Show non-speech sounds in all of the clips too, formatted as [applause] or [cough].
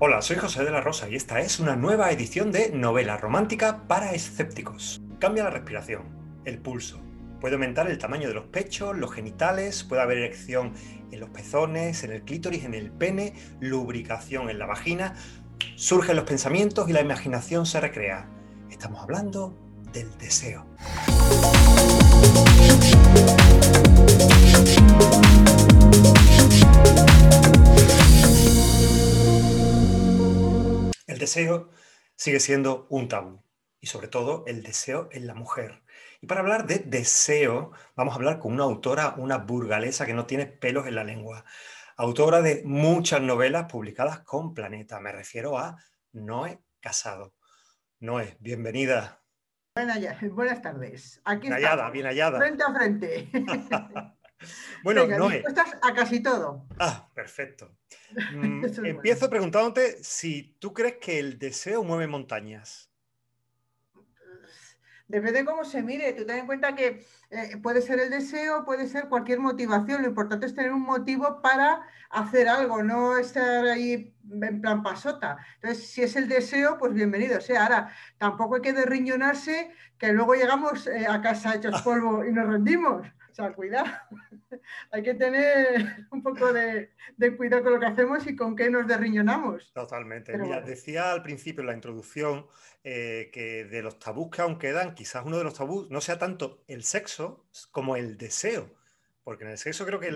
Hola, soy José de la Rosa y esta es una nueva edición de Novela Romántica para Escépticos. Cambia la respiración, el pulso. Puede aumentar el tamaño de los pechos, los genitales, puede haber erección en los pezones, en el clítoris, en el pene, lubricación en la vagina. Surgen los pensamientos y la imaginación se recrea. Estamos hablando del deseo. El deseo sigue siendo un tabú y sobre todo el deseo en la mujer. Y para hablar de deseo, vamos a hablar con una autora, una burgalesa que no tiene pelos en la lengua. Autora de muchas novelas publicadas con Planeta. Me refiero a Noé Casado. Noé, bienvenida. Buenas tardes. Aquí bien hallada, bien hallada. Frente a frente. [laughs] bueno, Noé. Estás a casi todo. Ah, perfecto. [laughs] Mm, empiezo preguntándote si tú crees que el deseo mueve montañas. Depende de cómo se mire. Tú ten en cuenta que eh, puede ser el deseo, puede ser cualquier motivación. Lo importante es tener un motivo para hacer algo, no estar ahí en plan pasota. Entonces, si es el deseo, pues bienvenido sea. Ahora, tampoco hay que derriñonarse, que luego llegamos eh, a casa hechos [laughs] polvo y nos rendimos. O sea, cuidado. [laughs] Hay que tener [laughs] un poco de, cuidado con lo que hacemos y con qué nos derriñonamos. Totalmente. decía al principio en la introducción eh, que de los tabús que aún quedan, quizás uno de los tabús no sea tanto el sexo como el deseo. Porque en el sexo creo que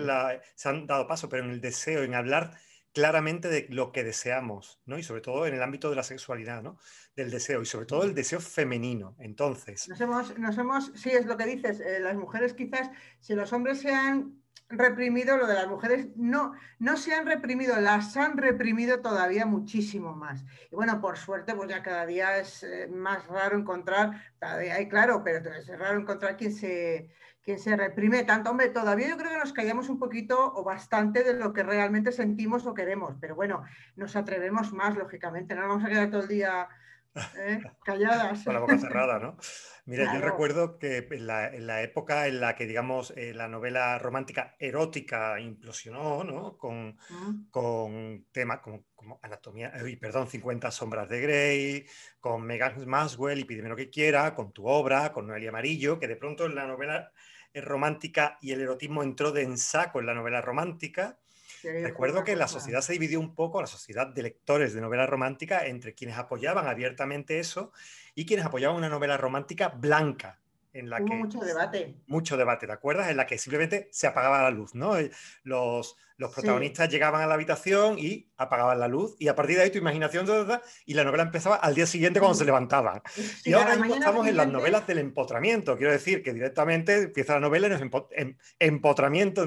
se han dado paso, pero en el deseo, en hablar claramente de lo que deseamos, ¿no? Y sobre todo en el ámbito de la sexualidad, ¿no? Del deseo, y sobre todo el deseo femenino. Entonces. Nos hemos, nos hemos sí, es lo que dices, eh, las mujeres quizás, si los hombres se han reprimido, lo de las mujeres no, no se han reprimido, las han reprimido todavía muchísimo más. Y bueno, por suerte, pues ya cada día es eh, más raro encontrar, todavía hay claro, pero es raro encontrar quien se que se reprime tanto. Hombre, todavía yo creo que nos callamos un poquito o bastante de lo que realmente sentimos o queremos, pero bueno, nos atrevemos más, lógicamente, no nos vamos a quedar todo el día ¿eh? [laughs] calladas. Con la boca cerrada, ¿no? Mira, yo recuerdo que en la, época en la que, digamos, eh, la novela romántica erótica implosionó, ¿no? Con, mm. con temas como, Anatomía, perdón, 50 sombras de Grey, con Megan Maswell y Pídeme lo que quiera, con tu obra, con Noelia Amarillo, que de pronto en la novela eh, romántica y el erotismo entró de en saco en la novela romántica. Recuerdo que la sociedad se dividió un poco, la sociedad de lectores de novela romántica, entre quienes apoyaban abiertamente eso y quienes apoyaban una novela romántica blanca, en la Hubo que... Mucho debate. Mucho debate, ¿te acuerdas? En la que simplemente se apagaba la luz, ¿no? Los, los protagonistas llegaban a la habitación y apagaban la luz y a partir de ahí tu imaginación y la novela empezaba al día siguiente cuando se levantaban. [laughs] y ahora estamos en las novelas del empotramiento, quiero decir que directamente empieza la novela en el empotramiento.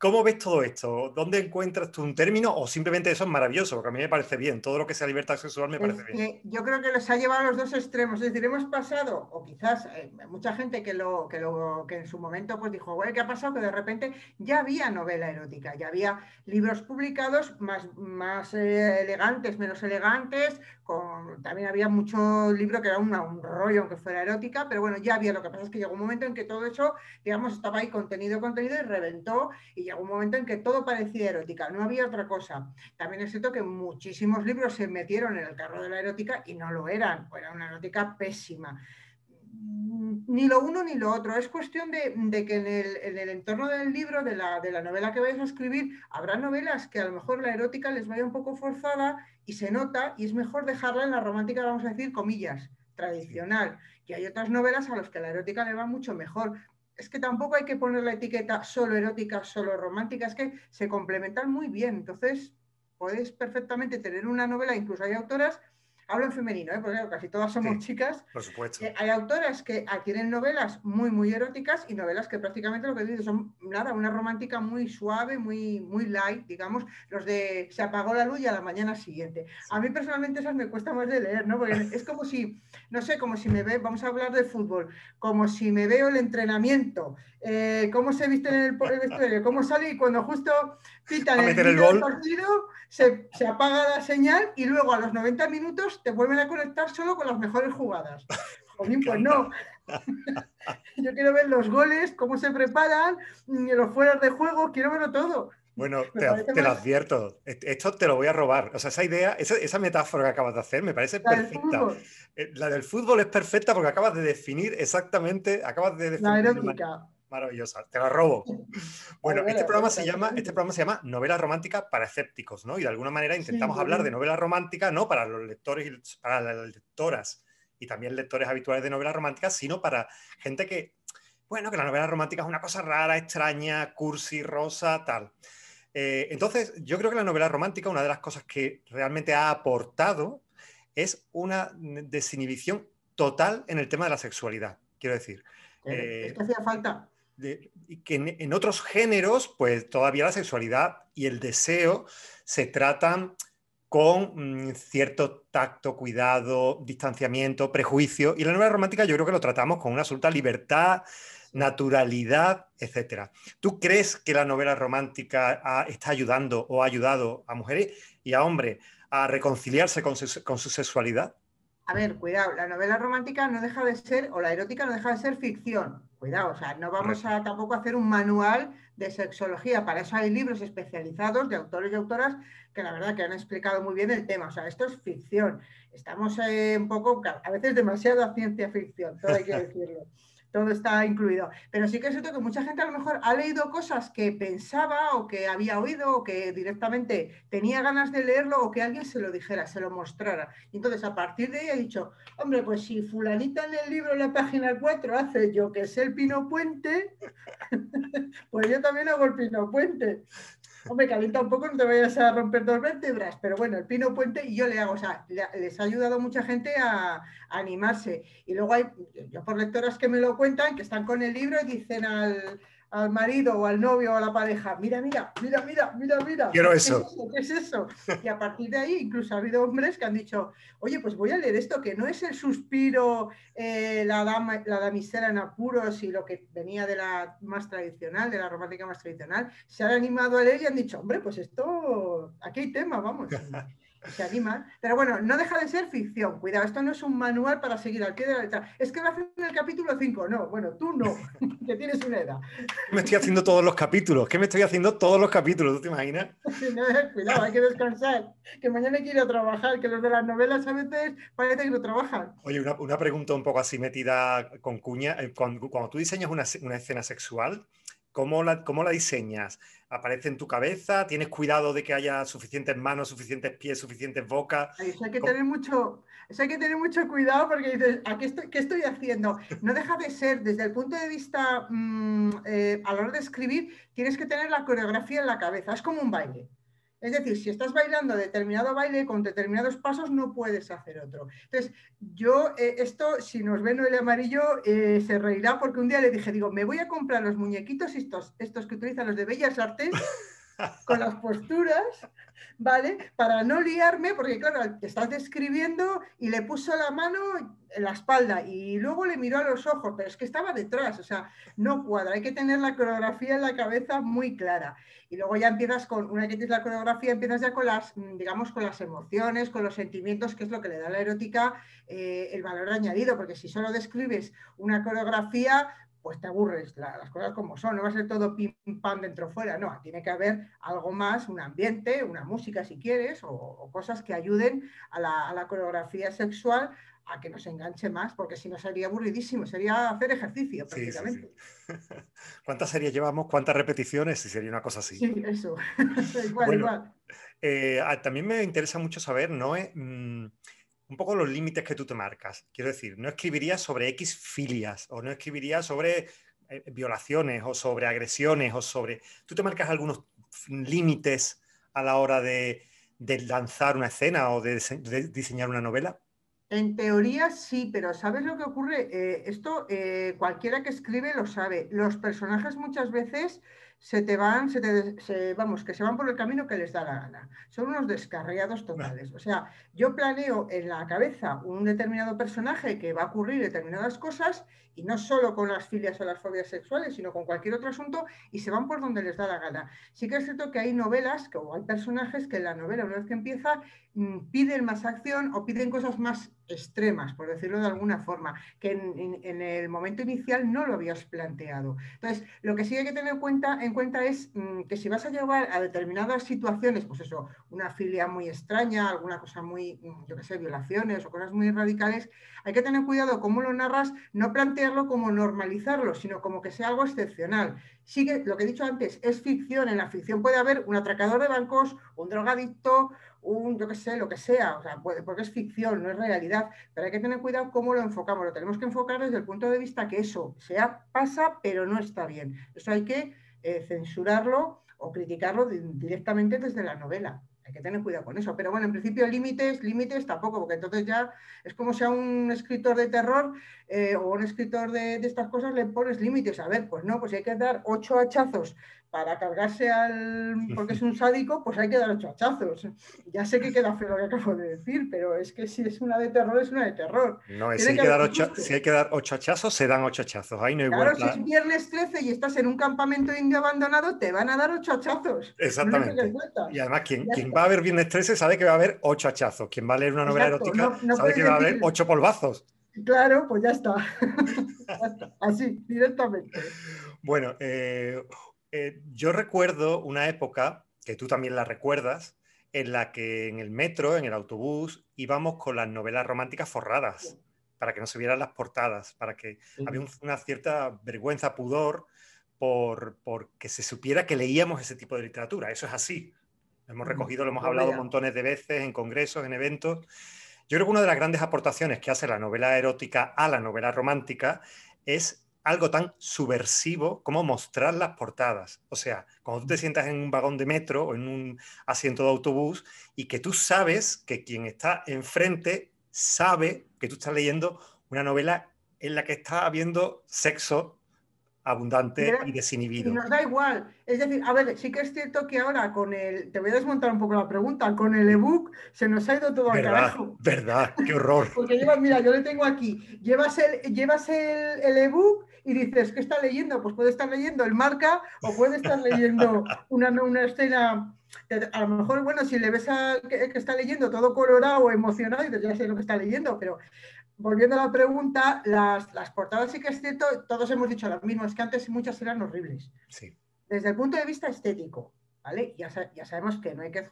¿Cómo ves todo esto? ¿Dónde encuentras tú un término o simplemente eso es maravilloso? Porque a mí me parece bien, todo lo que sea libertad sexual me parece bien. Yo creo que los ha llevado a los dos extremos, es decir, hemos pasado, o quizás eh, mucha gente que, lo, que, lo, que en su momento pues dijo, bueno, ¿qué ha pasado? Que de repente ya había novela erótica, ya había libros publicados más, más eh, elegantes, menos elegantes, con, también había mucho libro que era un rollo aunque fuera erótica, pero bueno, ya había, lo que pasa es que llegó un momento en que todo eso, digamos, estaba ahí contenido, contenido y reventó y llegó momento en que todo parecía erótica, no había otra cosa. También es cierto que muchísimos libros se metieron en el carro de la erótica y no lo eran, era una erótica pésima. Ni lo uno ni lo otro. Es cuestión de, que en el, entorno del libro, de la, de la novela que vais a escribir, habrá novelas que a lo mejor la erótica les vaya un poco forzada y se nota y es mejor dejarla en la romántica, vamos a decir, comillas, tradicional. Y hay otras novelas a las que la erótica le va mucho mejor es que tampoco hay que poner la etiqueta solo erótica, solo romántica, es que se complementan muy bien. Entonces, puedes perfectamente tener una novela, incluso hay autoras hablo en femenino, ¿eh? porque casi todas somos chicas. Por supuesto. Eh, hay autoras que adquieren novelas muy, muy eróticas y novelas que prácticamente lo que dicen son nada, una romántica muy suave, muy, muy light, digamos, los de se apagó la luz y a la mañana siguiente. A mí personalmente esas me cuesta más de leer, ¿no? Porque es como si, no sé, como si me ve, vamos a hablar de fútbol, como si me veo el entrenamiento, eh, cómo se viste en el, vestuario, cómo sale y cuando justo pitan el, el partido, se, se apaga la señal y luego a los 90 minutos te vuelven a conectar solo con las mejores jugadas. [laughs] pues no. [laughs] Yo quiero ver los goles, cómo se preparan, los fueras de juego, quiero verlo todo. Bueno, te, lo advierto. Esto te lo voy a robar. O sea, esa idea, esa, metáfora que acabas de hacer me parece perfecta. Eh, la del fútbol es perfecta porque acabas de definir exactamente, acabas de definir. La erótica. Maravillosa, te la robo. Bueno, este programa, se llama, este programa se llama Novela Romántica para Escépticos, ¿no? Y de alguna manera intentamos hablar de novela romántica, no para los lectores y para las lectoras y también lectores habituales de novela romántica, sino para gente que, bueno, que la novela romántica es una cosa rara, extraña, cursi, rosa, tal. Eh, entonces, yo creo que la novela romántica, una de las cosas que realmente ha aportado es una desinhibición total en el tema de la sexualidad, quiero decir. Eh, es que hacía falta. Que en, otros géneros, pues todavía la sexualidad y el deseo se tratan con mm, cierto tacto, cuidado, distanciamiento, prejuicio. Y la novela romántica yo creo que lo tratamos con una absoluta libertad, naturalidad, etc. ¿Tú crees que la novela romántica está ayudando o ha ayudado a mujeres y a hombres a reconciliarse con su, sexualidad? A ver, cuidado, la novela romántica no deja de ser, o la erótica no deja de ser ficción. Cuidado, o sea, no vamos a tampoco hacer un manual de sexología. Para eso hay libros especializados de autores y autoras que la verdad que han explicado muy bien el tema. O sea, esto es ficción. Estamos eh, un poco, a veces demasiado ciencia ficción, todo hay que [laughs] decirlo todo está incluido. Pero sí que es cierto que mucha gente a lo mejor ha leído cosas que pensaba o que había oído o que directamente tenía ganas de leerlo o que alguien se lo dijera, se lo mostrara. Y entonces a partir de ahí he dicho, hombre, pues si fulanita en el libro, en la página 4, hace yo que sé el Pino Puente, [laughs] pues yo también hago el Pino Puente. Hombre, calienta un poco, no te vayas a romper dos vértebras, pero bueno, el pino puente y yo le hago, o sea, les ha ayudado a mucha gente a, animarse. Y luego hay, yo por lectoras que me lo cuentan, que están con el libro y dicen al, al marido o al novio o a la pareja, mira, mira, mira, mira, mira, mira. Quiero eso. ¿Qué es eso? Y a partir de ahí incluso ha habido hombres que han dicho, oye, pues voy a leer esto, que no es el suspiro, eh, la, dama, la damisela en apuros y lo que venía de la más tradicional, de la romántica más tradicional. Se han animado a leer y han dicho, hombre, pues esto, aquí hay tema, vamos. [laughs] se animan. Pero bueno, no deja de ser ficción. Cuidado, esto no es un manual para seguir al pie de la letra. Es que va a hacer en el capítulo 5. No, bueno, tú no, [laughs] que tienes una edad. [laughs] Me estoy haciendo todos los capítulos. ¿Qué me estoy haciendo todos los capítulos? ¿Tú te imaginas? [laughs] cuidado, hay que descansar. Que mañana hay que ir a trabajar. Que los de las novelas a veces parece que no trabajan. Oye, una, pregunta un poco así metida con cuña. Eh, cuando, tú diseñas una, una escena sexual, ¿Cómo la, ¿Cómo la, diseñas? ¿Aparece en tu cabeza? ¿Tienes cuidado de que haya suficientes manos, suficientes pies, suficientes bocas? Eso hay que, tener mucho, hay que tener mucho cuidado porque dices, ¿a qué, estoy, qué estoy haciendo? No deja de ser, desde el punto de vista, mm, eh, a la hora de escribir, tienes que tener la coreografía en la cabeza. Es como un baile. Es decir, si estás bailando determinado baile con determinados pasos, no puedes hacer otro. Entonces, yo, eh, esto, si nos ven el amarillo, eh, se reirá porque un día le dije, digo, me voy a comprar los muñequitos estos, estos que utilizan los de Bellas Artes con las posturas, ¿vale? Para no liarme, porque claro, estás describiendo y le puso la mano en la espalda y luego le miró a los ojos, pero es que estaba detrás, o sea, no cuadra, hay que tener la coreografía en la cabeza muy clara. Y luego ya empiezas con, una que tienes la coreografía, empiezas ya con las, digamos, con las emociones, con los sentimientos, que es lo que le da a la erótica eh, el valor añadido, porque si solo describes una coreografía, pues te aburres, las cosas como son, no va a ser todo pim pam dentro fuera, no, tiene que haber algo más, un ambiente, una música si quieres, o, cosas que ayuden a la, a la, coreografía sexual a que nos enganche más, porque si no sería aburridísimo, sería hacer ejercicio prácticamente. [laughs] ¿Cuántas series llevamos? ¿Cuántas repeticiones? Si sería una cosa así. Sí, eso. [laughs] igual, igual. Eh, también me interesa mucho saber, ¿no? Eh, mm, un poco los límites que tú te marcas. Quiero decir, no escribirías sobre X filias o no escribirías sobre eh, violaciones o sobre agresiones o sobre... ¿Tú te marcas algunos límites a la hora de, lanzar una escena o de diseñar una novela? En teoría sí, pero ¿sabes lo que ocurre? Eh, esto eh, cualquiera que escribe lo sabe. Los personajes muchas veces se te van, se te, vamos, que se van por el camino que les da la gana. Son unos descarriados totales. O sea, yo planeo en la cabeza un determinado personaje que va a ocurrir determinadas cosas y no solo con las filias o las fobias sexuales, sino con cualquier otro asunto y se van por donde les da la gana. Sí que es cierto que hay novelas o hay personajes que en la novela, una vez que empieza, mm, piden más acción o piden cosas más extremas, por decirlo de alguna forma, que en, el momento inicial no lo habías planteado. Entonces, lo que sí hay que tener en cuenta en cuenta es mm, que si vas a llevar a determinadas situaciones, pues eso, una filia muy extraña, alguna cosa muy, mm, yo qué sé, violaciones o cosas muy radicales, hay que tener cuidado cómo lo narras, no plantearlo como normalizarlo, sino como que sea algo excepcional. Sigue, lo que he dicho antes, es ficción. En la ficción puede haber un atracador de bancos, un drogadicto, un, yo qué sé, lo que sea, o sea, porque es ficción, no es realidad, pero hay que tener cuidado cómo lo enfocamos, lo tenemos que enfocar desde el punto de vista que eso sea, pasa, pero no está bien. Eso hay que eh, censurarlo o criticarlo directamente desde la novela. Hay que tener cuidado con eso. Pero bueno, en principio límites, límites tampoco, porque entonces ya es como si a un escritor de terror eh, o un escritor de, de, estas cosas le pones límites. A ver, pues no, pues hay que dar ocho hachazos para cargarse al. porque es un sádico, pues hay que dar ocho hachazos. Ya sé que queda feo lo que acabo de decir, pero es que si es una de terror, es una de terror. No, si hay, que dar ocho, si hay que dar ocho hachazos, se dan ocho hachazos. Ahí no hay claro, si es viernes 13 y estás en un campamento indio abandonado, te van a dar ocho hachazos. Exactamente. y además, quien, quien va a ver viernes 13 sabe que va a haber ocho hachazos. Quien va a leer una novela erótica sabe que va a haber ocho polvazos. Claro, pues ya está. [laughs] Así, directamente. Bueno, eh, eh, yo recuerdo una época, que tú también la recuerdas, en la que en el metro, en el autobús, íbamos con las novelas románticas forradas, para que no se vieran las portadas, para que había una cierta vergüenza, pudor, por, que se supiera que leíamos ese tipo de literatura. Eso es así. Lo hemos recogido, lo hemos hablado montones de veces en congresos, en eventos. Yo creo que una de las grandes aportaciones que hace la novela erótica a la novela romántica es algo tan subversivo como mostrar las portadas. O sea, cuando tú te sientas en un vagón de metro o en un asiento de autobús y que tú sabes que quien está enfrente sabe que tú estás leyendo una novela en la que está habiendo sexo abundante y desinhibido. Y nos da igual. Es decir, a ver, sí que es cierto que ahora con el. Te voy a desmontar un poco la pregunta. Con el ebook se nos ha ido todo al carajo. Verdad, qué horror. [laughs] Porque llevas, mira, yo le tengo aquí. Llevas el, llevas el, el ebook y dices, ¿qué está leyendo? Pues puede estar leyendo el marca o puede estar leyendo una, una escena. A lo mejor, bueno, si le ves al que, que, está leyendo todo colorado o emocionado, y ya sé lo que está leyendo, pero volviendo a la pregunta, las, las, portadas sí que es cierto, todos hemos dicho lo mismo, es que antes muchas eran horribles. Sí. Desde el punto de vista estético, ¿vale? Ya, ya, sabemos que no hay que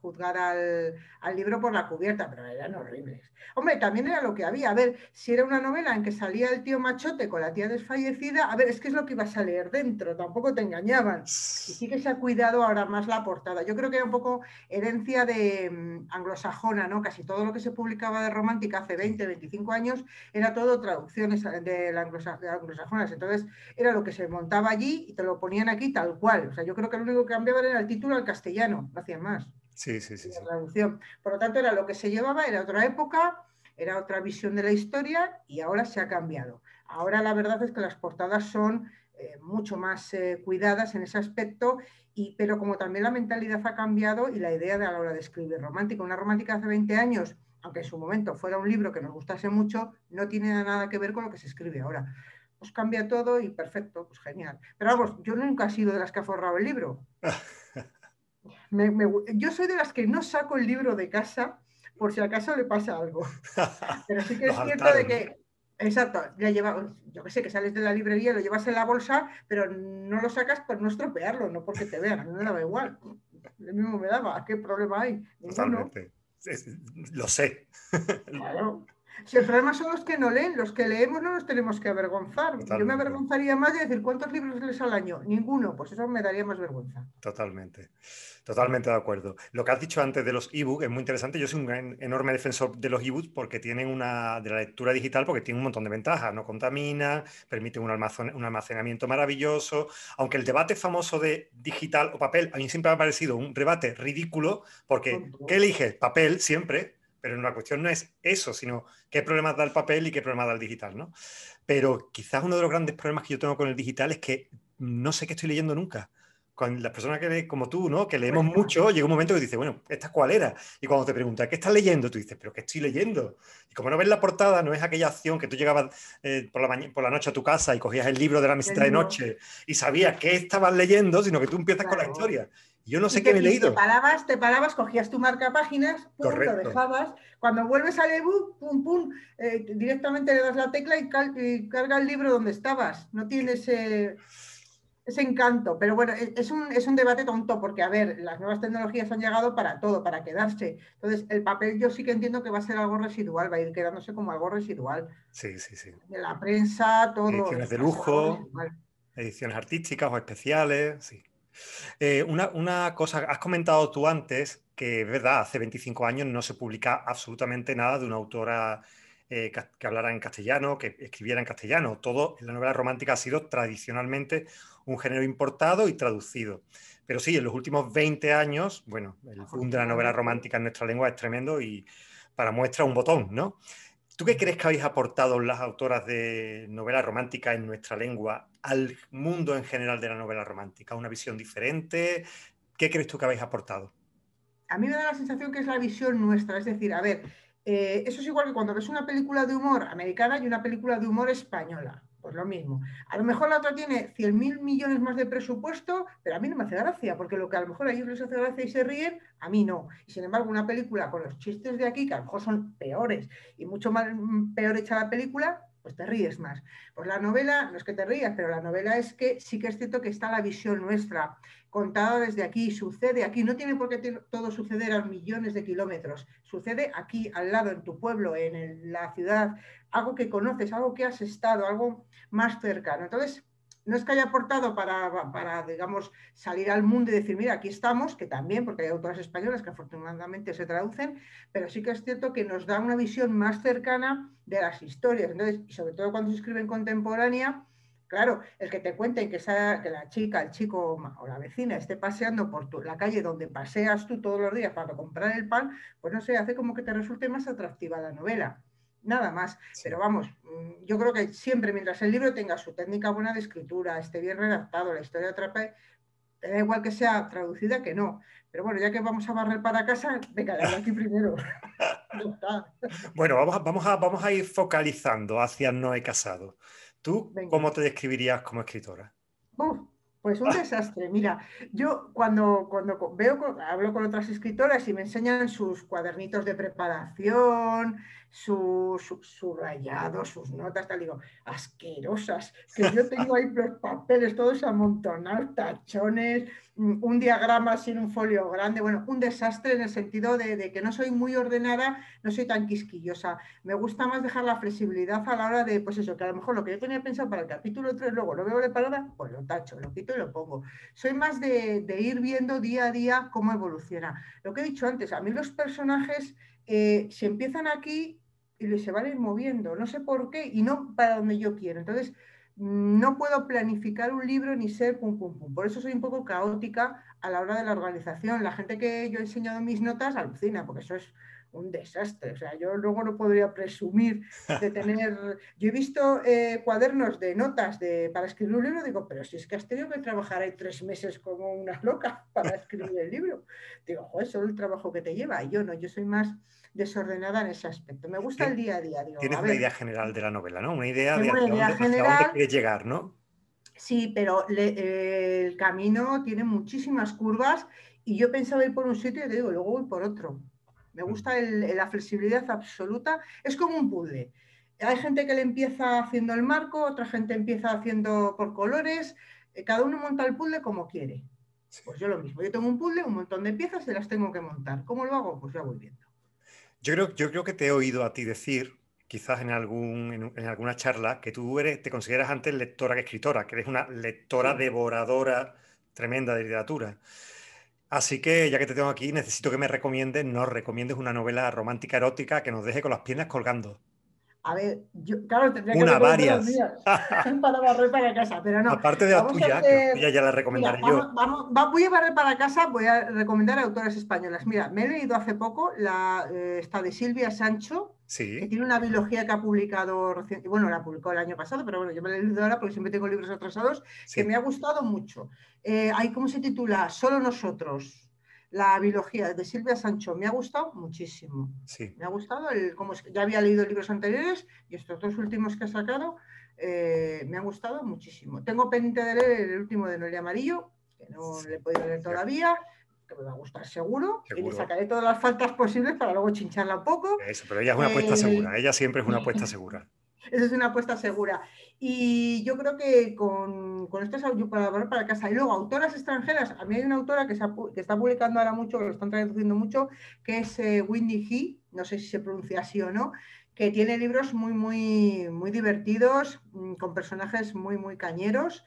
juzgar al, al, libro por la cubierta, pero eran horribles. Hombre, también era lo que había. A ver, si era una novela en que salía el tío machote con la tía desfallecida, a ver, es que es lo que ibas a leer dentro, tampoco te engañaban. Y sí que se ha cuidado ahora más la portada. Yo creo que era un poco herencia de um, anglosajona, ¿no? Casi todo lo que se publicaba de romántica hace 20, 25 años era todo traducciones de, la de anglosajonas. Entonces, era lo que se montaba allí y te lo ponían aquí tal cual. O sea, yo creo que lo único que cambiaba era el título al castellano, no hacían más. Sí, sí, sí, traducción. Por lo tanto, era lo que se llevaba, era otra época, era otra visión de la historia y ahora se ha cambiado. Ahora la verdad es que las portadas son eh, mucho más eh, cuidadas en ese aspecto, y, pero como también la mentalidad ha cambiado y la idea de a la hora de escribir romántica. Una romántica hace 20 años, aunque en su momento fuera un libro que nos gustase mucho, no tiene nada que ver con lo que se escribe ahora. Pues cambia todo y perfecto, pues genial. Pero vamos, yo nunca he sido de las que ha forrado el libro. [laughs] yo soy de las que no saco el libro de casa por si acaso le pasa algo. [laughs] Pero sí que es cierto de que, exacto, ya lleva, yo que sé, que sales de la librería, lo llevas en la bolsa, pero no lo sacas por no estropearlo, no porque te vean, a mí me daba igual. Lo mismo me daba, ¿qué problema hay? Totalmente. Lo sé. Claro. Si el problema son los que no leen, los que leemos no nos tenemos que avergonzar. Yo me avergonzaría más de decir cuántos libros lees al año. Ninguno, pues eso me daría más vergüenza. Totalmente, totalmente de acuerdo. Lo que has dicho antes de los ebooks es muy interesante. Yo soy un enorme defensor de los ebooks porque tienen una de la lectura digital porque tienen un montón de ventajas. No contamina, permiten un, un almacenamiento maravilloso. Aunque el debate famoso de digital o papel a mí siempre me ha parecido un debate ridículo porque ¿qué eliges? Papel siempre pero la cuestión no es eso, sino qué problemas da el papel y qué problemas da el digital, ¿no? Pero quizás uno de los grandes problemas que yo tengo con el digital es que no sé qué estoy leyendo nunca. Con las personas que leen como tú, ¿no? Que leemos mucho, llega un momento que dices, bueno, ¿esta cuál era? Y cuando te preguntan, ¿qué estás leyendo? Tú dices, ¿pero qué estoy leyendo? Y como no ves la portada, no es aquella acción que tú llegabas eh, por, la por la noche a tu casa y cogías el libro de la mesita de noche y sabías qué estabas leyendo, sino que tú empiezas con la historia. Yo no sé qué me he leído. Te parabas, te parabas, cogías tu marca páginas, pum, lo dejabas. Cuando vuelves al ebook, pum, pum, eh, directamente le das la tecla y, carga el libro donde estabas. No tienes. Eh, ese encanto. Pero bueno, e, es un, es un debate tonto porque, a ver, las nuevas tecnologías han llegado para todo, para quedarse. Entonces, el papel yo sí que entiendo que va a ser algo residual, va a ir quedándose como algo residual. Sí, sí, sí. De la prensa, todo. Ediciones de lujo, ediciones artísticas o especiales, sí. Eh, una, una, cosa, has comentado tú antes que es verdad, hace 25 años no se publica absolutamente nada de una autora eh, que hablara en castellano, que escribiera en castellano. Todo en la novela romántica ha sido tradicionalmente un género importado y traducido. Pero sí, en los últimos 20 años, bueno, el boom de la novela romántica en nuestra lengua es tremendo y para muestra un botón, ¿no? ¿Tú qué crees que habéis aportado las autoras de novela romántica en nuestra lengua al mundo en general de la novela romántica? ¿Una visión diferente? ¿Qué crees tú que habéis aportado? A mí me da la sensación que es la visión nuestra, es decir, a ver, eh, eso es igual que cuando ves una película de humor americana y una película de humor española. Pues lo mismo. A lo mejor la otra tiene 100 mil millones más de presupuesto, pero a mí no me hace gracia, porque lo que a lo mejor a ellos les hace gracia y se ríen, a mí no. Y sin embargo, una película con los chistes de aquí, que a lo mejor son peores y mucho más mm, peor hecha la película, pues te ríes más. Pues la novela, no es que te rías, pero la novela es que sí que es cierto que está la visión nuestra, contada desde aquí, sucede aquí, no tiene por qué todo suceder a millones de kilómetros, sucede aquí, al lado, en tu pueblo, en la ciudad, algo que conoces, algo que has estado, algo más cercano. Entonces, no es que haya aportado para, para, digamos, salir al mundo y decir, mira, aquí estamos, que también, porque hay autoras españolas que afortunadamente se traducen, pero sí que es cierto que nos da una visión más cercana de las historias. Entonces, y sobre todo cuando se escribe en contemporánea, claro, el que te cuenten que, que la chica, el chico o la vecina esté paseando por la calle donde paseas tú todos los días para comprar el pan, pues no sé, hace como que te resulte más atractiva la novela nada más. Pero vamos, mm, yo creo que siempre mientras el libro tenga su técnica buena de escritura, esté bien redactado, la historia atrape, da igual que sea traducida que no. Pero bueno, ya que vamos a barrer para casa, venga, aquí primero. [laughs] bueno, vamos a, vamos, a, vamos a ir focalizando hacia No he casado. ¿Tú cómo te describirías como escritora? Pues un [laughs] desastre. Mira, yo cuando, cuando veo, hablo con otras escritoras y me enseñan sus cuadernitos de preparación, sus subrayados, sus notas, tal, digo, asquerosas, que yo [laughs] tengo ahí los papeles todos amontonados, tachones, mm, un diagrama sin un folio grande, bueno, un desastre en el sentido de, que no soy muy ordenada, no soy tan quisquillosa. Me gusta más dejar la flexibilidad a la hora de, pues eso, que a lo mejor lo que yo tenía pensado para el capítulo 3, luego lo veo de parada, pues lo tacho, lo quito y lo pongo. Soy más de, de ir viendo día a día cómo evoluciona. Lo que he dicho antes, a mí los personajes... Eh, se empiezan aquí y se van a ir moviendo, no sé por qué y no para donde yo quiero. Entonces, no puedo planificar un libro ni ser pum, pum, pum. Por eso soy un poco caótica a la hora de la organización. La gente que yo he enseñado mis notas alucina, porque eso es un desastre. O sea, yo luego no podría presumir de [laughs] tener. Yo he visto eh, cuadernos de notas de, para escribir un libro, digo, pero si es que has tenido que trabajar ahí tres meses como una loca [laughs] para escribir el libro. Digo, joder, solo el trabajo que te lleva. Y yo no, yo soy más desordenada en ese aspecto. Me gusta el día a día. Tienes una idea general de la novela, ¿no? Una idea de dónde, quieres llegar, ¿no? Sí, pero el camino tiene muchísimas curvas y yo pensaba ir por un sitio y te digo, luego voy por otro. Me gusta la flexibilidad absoluta. Es como un puzzle. Hay gente que le empieza haciendo el marco, otra gente empieza haciendo por colores. Eh, cada uno monta el puzzle como quiere. Pues yo lo mismo. Yo tengo un puzzle, un montón de piezas y las tengo que montar. ¿Cómo lo hago? Pues ya voy viendo. Yo creo, yo creo que te he oído a ti decir, quizás en, algún, en, alguna charla, que tú eres, te consideras antes lectora que escritora, que eres una lectora devoradora tremenda de literatura. Así que ya que te tengo aquí, necesito que me recomiendes, nos recomiendes una novela romántica erótica que nos deje con las piernas colgando. A ver, yo, claro, tendría que Una, varias. [laughs] para barrer para casa, pero no. Aparte de la tuya, que ya la recomendaré yo. voy a barrer para casa, voy a recomendar autores españolas. Mira, me he leído hace poco la eh, esta de Silvia Sancho, que tiene una biología que ha publicado recientemente, bueno, la publicó el año pasado, pero bueno, yo me la he leído ahora porque siempre tengo libros atrasados, que me ha gustado mucho. Eh, ¿Cómo se titula? Solo nosotros la biología de Silvia Sancho me ha gustado muchísimo. Sí. Me ha gustado, el, como ya había leído libros anteriores y estos dos últimos que ha sacado eh, me ha gustado muchísimo. Tengo pendiente de leer el último de Noelia Amarillo, que no le he podido leer todavía, que me va a gustar seguro, y le sacaré todas las faltas posibles para luego chincharla un poco. Eso, pero ella es una apuesta segura, ella siempre es una apuesta [laughs] segura. Esa es una apuesta segura. Y yo creo que con, con estas para, para casa. Y luego, autoras extranjeras, a mí hay una autora que, está publicando ahora mucho, que lo están traduciendo mucho, que es eh, Windy He, no sé si se pronuncia así o no, que tiene libros muy, muy, muy divertidos, mm, con personajes muy, muy cañeros.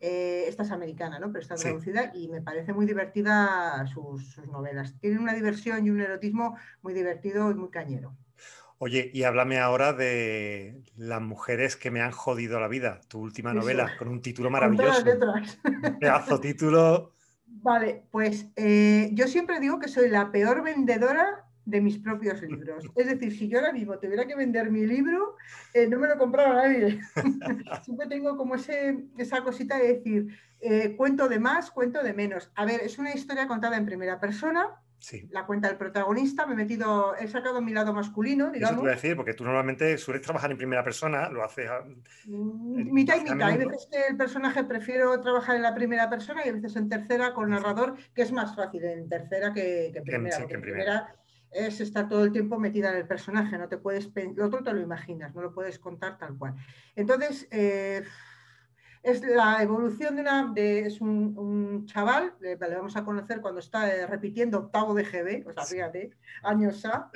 Eh, esta es americana, ¿no? Pero está traducida y me parece muy divertida sus, sus novelas. Tiene una diversión y un erotismo muy divertido y muy cañero. Oye, y háblame ahora de Las mujeres que me han jodido la vida, tu última novela, con un título maravilloso. [laughs] Un pedazo título. Vale, pues eh, yo siempre digo que soy la peor vendedora de mis propios libros. Es decir, si yo ahora mismo tuviera que vender mi libro, eh, no me lo compraba nadie. [laughs] Siempre tengo como ese, esa cosita de decir, eh, cuento de más, cuento de menos. A ver, es una historia contada en primera persona, la cuenta del protagonista, me he metido, he sacado mi lado masculino, digamos. Eso te voy a decir, porque tú normalmente sueles trabajar en primera persona, lo haces... Mm, mitad y mitad. Hay veces que el personaje prefiero trabajar en la primera persona y a veces en tercera con narrador, que es más fácil en tercera que, en primera. en primera. es estar todo el tiempo metida en el personaje, no te puedes, lo otro te lo imaginas, no lo puedes contar tal cual. Entonces, eh, es la evolución de una. De, es un, chaval, le, vamos a conocer cuando está eh, repitiendo octavo de GB, o sea, fíjate, años A.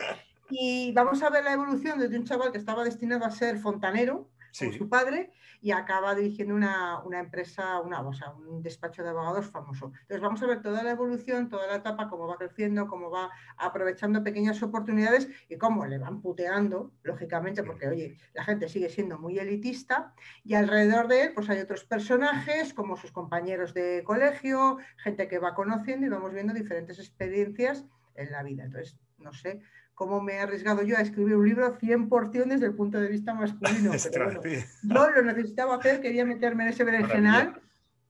Y vamos a ver la evolución desde un chaval que estaba destinado a ser fontanero, con su padre, y acaba dirigiendo una, empresa, una, o sea, un despacho de abogados famoso. Entonces vamos a ver toda la evolución, toda la etapa, cómo va creciendo, cómo va aprovechando pequeñas oportunidades y cómo le van puteando, lógicamente, porque oye, la gente sigue siendo muy elitista y alrededor de él pues hay otros personajes como sus compañeros de colegio, gente que va conociendo y vamos viendo diferentes experiencias en la vida. Entonces, no sé, cómo me he arriesgado yo a escribir un libro 100% desde el punto de vista masculino. [laughs] yo lo necesitaba hacer, quería meterme en ese berenjenal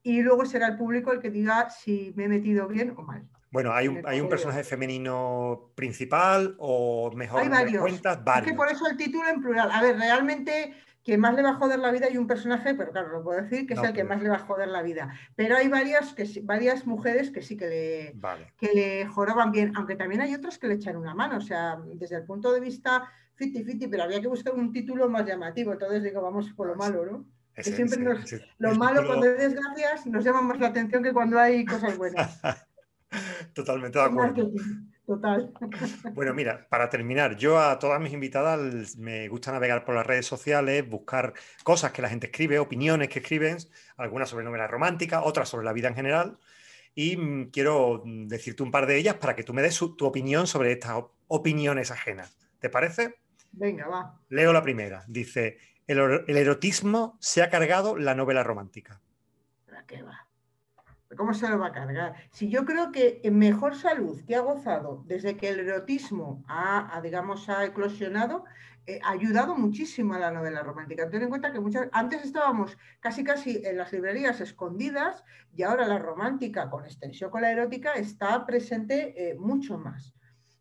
y luego será el público el que diga si me he metido bien o mal. Bueno, ¿hay un, ¿hay un personaje femenino principal o mejor hay varios. cuentas? Varios. Es que por eso el título en plural. A ver, realmente que más le va a joder la vida y un personaje, pero claro, lo puedo decir, que es el que más le va a joder la vida. Pero hay varias, que, varias mujeres que sí que le, que le joroban bien, aunque también hay otras que le echan una mano. O sea, desde el punto de vista fiti-fiti, pero había que buscar un título más llamativo. Entonces digo, vamos por lo malo, ¿no? que siempre lo malo cuando hay desgracias nos llama más la atención que cuando hay cosas buenas. [laughs] Totalmente de acuerdo. [laughs] Total. Bueno, mira, para terminar, yo a todas mis invitadas me gusta navegar por las redes sociales, buscar cosas que la gente escribe, opiniones que escriben, algunas sobre novela romántica, otras sobre la vida en general. Y mm, quiero mm, decirte un par de ellas para que tú me des tu opinión sobre estas opiniones ajenas. ¿Te parece? Venga, va. Leo la primera. Dice, el, el erotismo se ha cargado la novela romántica. ¿Para qué va? ¿Cómo se lo va a cargar? Si yo creo que mejor salud que ha gozado desde que el erotismo ha, digamos, ha eclosionado, eh, ha ayudado muchísimo a la novela romántica. Ten en cuenta que antes estábamos casi casi en las librerías escondidas y ahora la romántica con extensión con la erótica está presente eh, mucho más.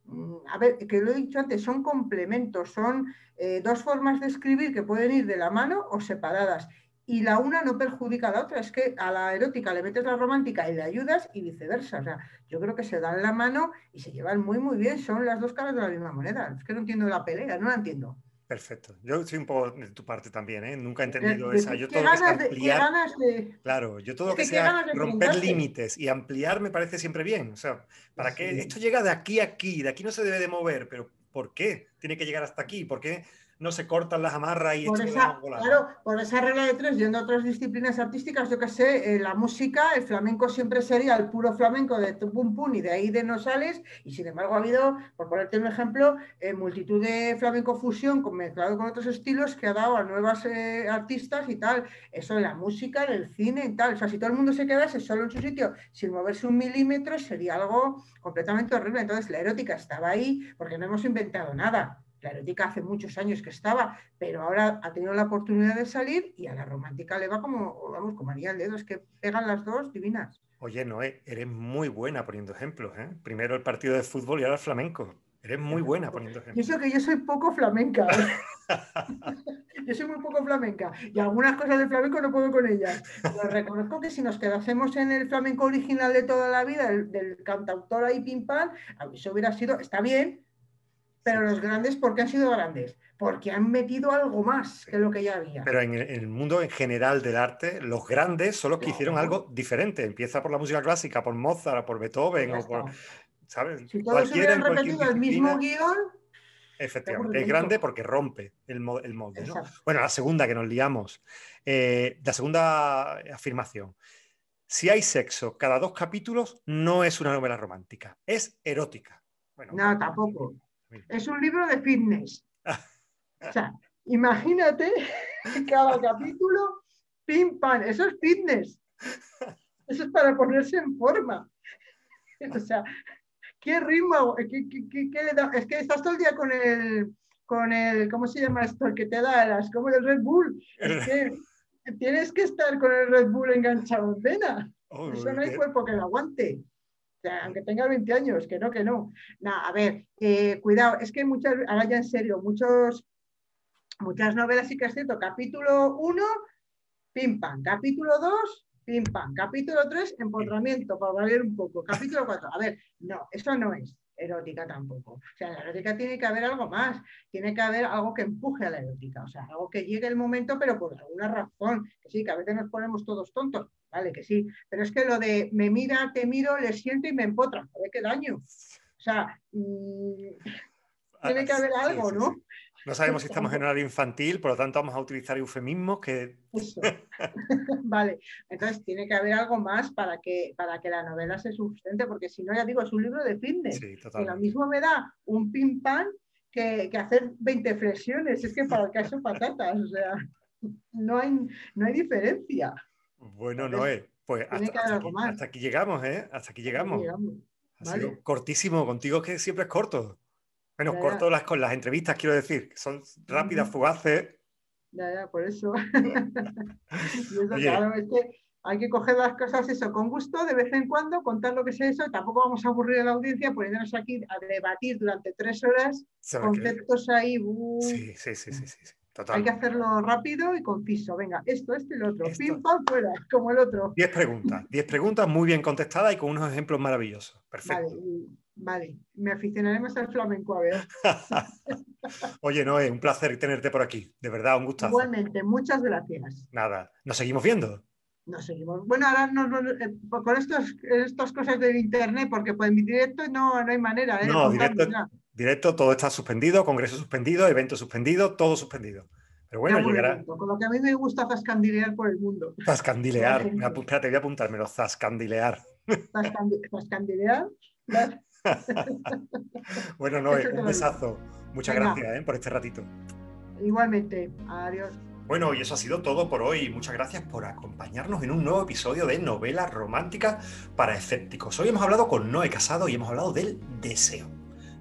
Mm, a ver, que lo he dicho antes, son complementos, son eh, dos formas de escribir que pueden ir de la mano o separadas y la una no perjudica a la otra. Es que a la erótica le metes la romántica y le ayudas y viceversa. O sea, yo creo que se dan la mano y se llevan muy, muy bien. Son las dos caras de la misma moneda. Es que no entiendo la pelea, no la entiendo. Perfecto. Yo soy un poco de tu parte también, ¿eh? Nunca he entendido esa. Yo todo ganas que ampliar, de... Claro, yo todo lo que, sea romper límites y ampliar me parece siempre bien. O sea, ¿para qué? Esto llega de aquí a aquí, de aquí no se debe de mover, pero ¿por qué tiene que llegar hasta aquí? ¿Por qué no se cortan las amarras y por esa, Claro, por esa regla de tres, yendo a otras disciplinas artísticas, yo que sé, eh, la música, el flamenco siempre sería el puro flamenco de pum pum y de ahí de no sales, y sin embargo ha habido, por ponerte un ejemplo, eh, multitud de flamenco fusión mezclado con otros estilos que ha dado a nuevas eh, artistas y tal. Eso en la música, en el cine y tal. O sea, si todo el mundo se quedase solo en su sitio sin moverse un milímetro, sería algo completamente horrible. Entonces la erótica estaba ahí porque no hemos inventado nada la erótica hace muchos años que estaba, pero ahora ha tenido la oportunidad de salir y a la romántica le va como, vamos, como haría el dedo, es que pegan las dos divinas. Oye, Noé, eres muy buena poniendo ejemplos, ¿eh? Primero el partido de fútbol y ahora el flamenco. Eres muy buena poniendo ejemplos. Y eso que yo soy poco flamenca. ¿eh? [laughs] yo soy muy poco flamenca y algunas cosas del flamenco no puedo con ellas. Pero reconozco que si nos quedásemos en el flamenco original de toda la vida, del, del cantautor ahí pim pam, eso hubiera sido, está bien, Pero los grandes, ¿por qué han sido grandes? Porque han metido algo más que lo que ya había. Pero en el, mundo en general del arte, los grandes son los que hicieron algo diferente. Empieza por la música clásica, por Mozart, por Beethoven, o por. ¿Sabes? Si todos hubieran repetido el mismo guion. Efectivamente, es grande porque rompe el, molde. Bueno, la segunda que nos liamos. Eh, la segunda afirmación. Si hay sexo cada dos capítulos, no es una novela romántica, es erótica. no, tampoco. Es un libro de fitness. [laughs] o sea, imagínate [laughs] cada capítulo, pim, pam, eso es fitness. Eso es para ponerse en forma. [laughs] O sea, ¿qué ritmo? ¿Qué, le da? Es que estás todo el día con el, con el, ¿cómo se llama esto? El que te da las, como el Red Bull. Es que tienes que estar con el Red Bull enganchado en vena. Oh, Eso no hay cuerpo que lo aguante. Aunque tenga 20 años, que no, que no. a ver, eh, cuidado, es que muchas, ahora ya en serio, muchos, muchas novelas sí que es cierto, capítulo 1, pim pam, capítulo 2, pim pam, capítulo 3, empotramiento, para variar un poco, capítulo 4, a ver, no, eso no es erótica tampoco. O sea, la erótica tiene que haber algo más, tiene que haber algo que empuje a la erótica, o sea, algo que llegue el momento, pero por alguna razón, que sí, que a veces nos ponemos todos tontos, vale, que sí, pero es que lo de me mira, te miro, le siento y me empotra, a ver qué daño. O sea, mm, tiene que haber algo, ¿no? No sabemos si estamos en horario infantil, por lo tanto vamos a utilizar eufemismos que... [laughs] vale, entonces tiene que haber algo más para que, para que la novela se sustente, porque si no, ya digo, es un libro de fitness. Sí, y lo mismo me da un pim pam que, hacer 20 flexiones. Es que para el caso patatas, o sea, no hay, no hay diferencia. Bueno, Noé, pues hasta, aquí, llegamos, ¿eh? Hasta aquí llegamos. Ha sido cortísimo, contigo que siempre es corto. Menos corto las, con las entrevistas, quiero decir, que son rápidas, fugaces. Ya, ya, por eso. [laughs] claro, es que hay que coger las cosas eso con gusto, de vez en cuando, contar lo que es eso, tampoco vamos a aburrir a la audiencia poniéndonos aquí a debatir durante tres horas conceptos ahí. Uh. sí, sí, sí, sí, sí. Hay que hacerlo rápido y conciso. Venga, esto, esto y lo otro. Pim, pam, fuera, como el otro. Diez preguntas. Diez preguntas muy bien contestadas y con unos ejemplos maravillosos. Perfecto. Vale, vale. me aficionaremos al flamenco, a ver. [laughs] Oye, Noé, un placer tenerte por aquí. De verdad, un gustazo. Igualmente, muchas gracias. Nada, nos seguimos viendo. Nos seguimos. Bueno, ahora eh, con estos, estas cosas del internet, porque pues en mi directo no, no hay manera. ¿eh? No, directo, directo, todo está suspendido, congreso suspendido, evento suspendido, todo suspendido. Pero bueno, llegará. Con lo que a mí me gusta zascandilear por el mundo. Zascandilear. [laughs] Espérate, voy a apuntármelo. Zascandilear. Zascandilear. [laughs] bueno, no, un besazo. Muchas gracias ¿eh? por este ratito. Igualmente. Adiós. Bueno, y eso ha sido todo por hoy. Muchas gracias por acompañarnos en un nuevo episodio de Novela Romántica para Escépticos. Hoy hemos hablado con Noé Casado y hemos hablado del deseo.